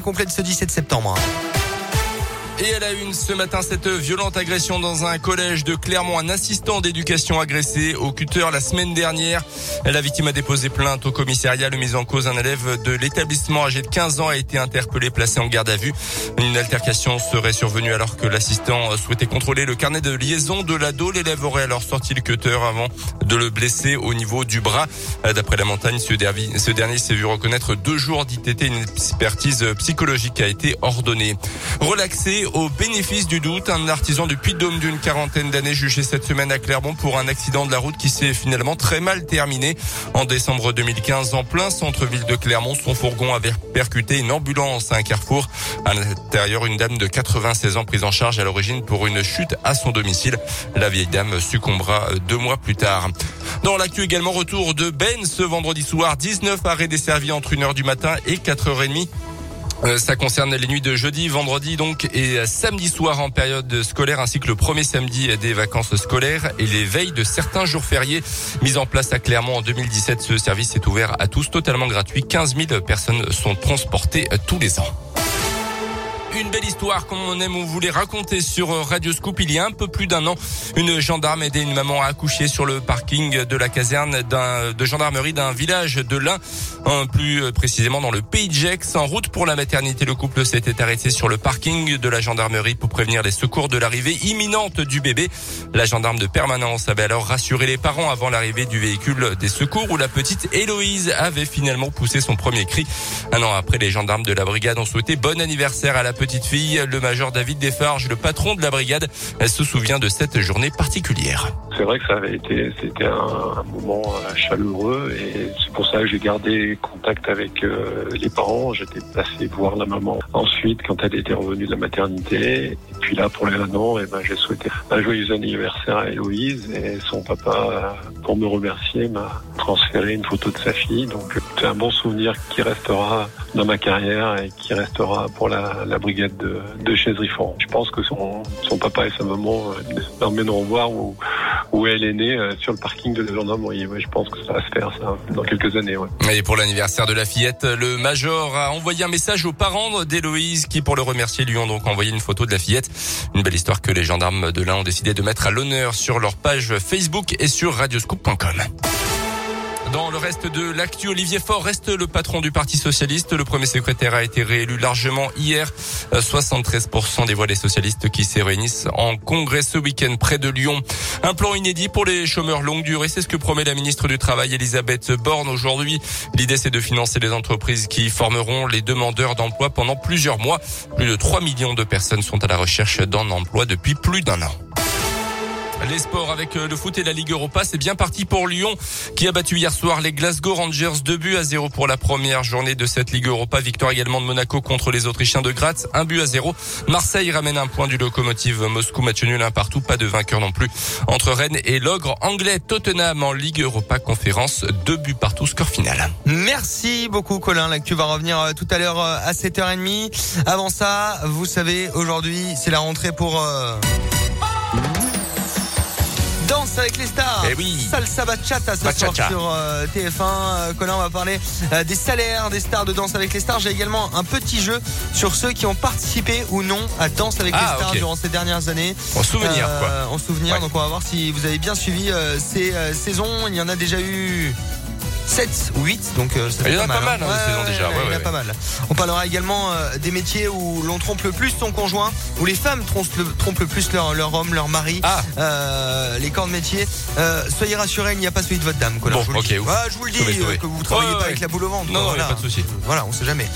complète ce 17 septembre. Et elle a une ce matin cette violente agression dans un collège de Clermont. Un assistant d'éducation agressé au cutter la semaine dernière. La victime a déposé plainte au commissariat. Le mise en cause, un élève de l'établissement âgé de 15 ans a été interpellé, placé en garde à vue. Une altercation serait survenue alors que l'assistant souhaitait contrôler le carnet de liaison de l'ado. L'élève aurait alors sorti le cutter avant de le blesser au niveau du bras. D'après la montagne, ce dernier s'est vu reconnaître deux jours d'ITT. Une expertise psychologique a été ordonnée. Relaxé au bénéfice du doute, un artisan du Puy-de-Dôme d'une quarantaine d'années jugé cette semaine à Clermont pour un accident de la route qui s'est finalement très mal terminé. En décembre 2015, en plein centre-ville de Clermont, son fourgon avait percuté une ambulance à un carrefour. À l'intérieur, une dame de 96 ans prise en charge à l'origine pour une chute à son domicile. La vieille dame succombera deux mois plus tard. Dans l'actu également, retour de Ben ce vendredi soir. 19 arrêts desservis entre 1h du matin et 4h30 euh, ça concerne les nuits de jeudi, vendredi donc et samedi soir en période scolaire ainsi que le premier samedi des vacances scolaires et les veilles de certains jours fériés mis en place à Clermont en 2017. Ce service est ouvert à tous totalement gratuit. 15 000 personnes sont transportées tous les ans. Une belle histoire qu'on aime ou voulait raconter sur Radio Scoop. Il y a un peu plus d'un an, une gendarme aidait une maman à accoucher sur le parking de la caserne de gendarmerie d'un village de l'Ain, plus précisément dans le pays de Gex. En route pour la maternité, le couple s'était arrêté sur le parking de la gendarmerie pour prévenir les secours de l'arrivée imminente du bébé. La gendarme de permanence avait alors rassuré les parents avant l'arrivée du véhicule des secours où la petite Héloïse avait finalement poussé son premier cri. Un an après, les gendarmes de la brigade ont souhaité bon anniversaire à la fille. Le major David Desfarges, le patron de la brigade, se souvient de cette journée particulière. C'est vrai que ça avait été, c'était un, moment euh, chaleureux et c'est pour ça que j'ai gardé contact avec euh, les parents. J'étais passé voir la maman ensuite quand elle était revenue de la maternité. Et puis là, pour les un an, et eh ben, j'ai souhaité un joyeux anniversaire à Héloïse et son papa, pour me remercier, transféré une photo de sa fille. Donc c'est un bon souvenir qui restera dans ma carrière et qui restera pour la, la brigade de, de Je pense que son, son papa et sa maman euh, l'emmèneront voir où, où elle est née, euh, sur le parking de la gendarmerie. Ouais, je pense que ça va se faire ça dans quelques années. Ouais. Et pour l'anniversaire de la fillette, le major a envoyé un message aux parents d'Héloïse qui, pour le remercier, lui ont donc envoyé une photo de la fillette. Une belle histoire que les gendarmes de l'Ain ont décidé de mettre à l'honneur sur leur page Facebook et sur radioscoop.com. Dans le reste de l'actu, Olivier Faure reste le patron du Parti Socialiste. Le premier secrétaire a été réélu largement hier. 73% des voix des socialistes qui se réunissent en congrès ce week-end près de Lyon. Un plan inédit pour les chômeurs longue durée. C'est ce que promet la ministre du Travail, Elisabeth Borne, aujourd'hui. L'idée, c'est de financer les entreprises qui formeront les demandeurs d'emploi pendant plusieurs mois. Plus de 3 millions de personnes sont à la recherche d'un emploi depuis plus d'un an. Les sports avec euh, le foot et la Ligue Europa, c'est bien parti pour Lyon qui a battu hier soir les Glasgow Rangers 2 buts à 0 pour la première journée de cette Ligue Europa. Victoire également de Monaco contre les Autrichiens de Graz, un but à 0. Marseille ramène un point du locomotive Moscou, match nul un partout, pas de vainqueur non plus. Entre Rennes et l'ogre anglais Tottenham en Ligue Europa conférence, deux buts partout, score final. Merci beaucoup Colin, l'actu va revenir euh, tout à l'heure euh, à 7h30. Avant ça, vous savez, aujourd'hui c'est la rentrée pour... Danse avec les stars. Eh oui. Salsa Bachata ce soir sur euh, TF1. Euh, Colin, on va parler euh, des salaires des stars de Danse avec les stars. J'ai également un petit jeu sur ceux qui ont participé ou non à Danse avec les ah, stars durant ces dernières années. En souvenir, quoi. En souvenir. Donc, on va voir si vous avez bien suivi ces saisons. Il y en a déjà eu 7 ou 8 donc euh, il y en a pas mal, hein, hein, déjà. il y en a pas mal. On parlera également euh, des métiers où l'on trompe le plus son conjoint, où les femmes trompent le, trompent le plus leur, leur homme, leur mari. Ah. Euh, les corps de métier. soyez rassurés, il n'y a pas celui de votre dame. Bon, je, vous ok. je vous le dis, que vous travaillez pas avec la boule au ventre. Non, non, pas de souci. Voilà, on sait jamais.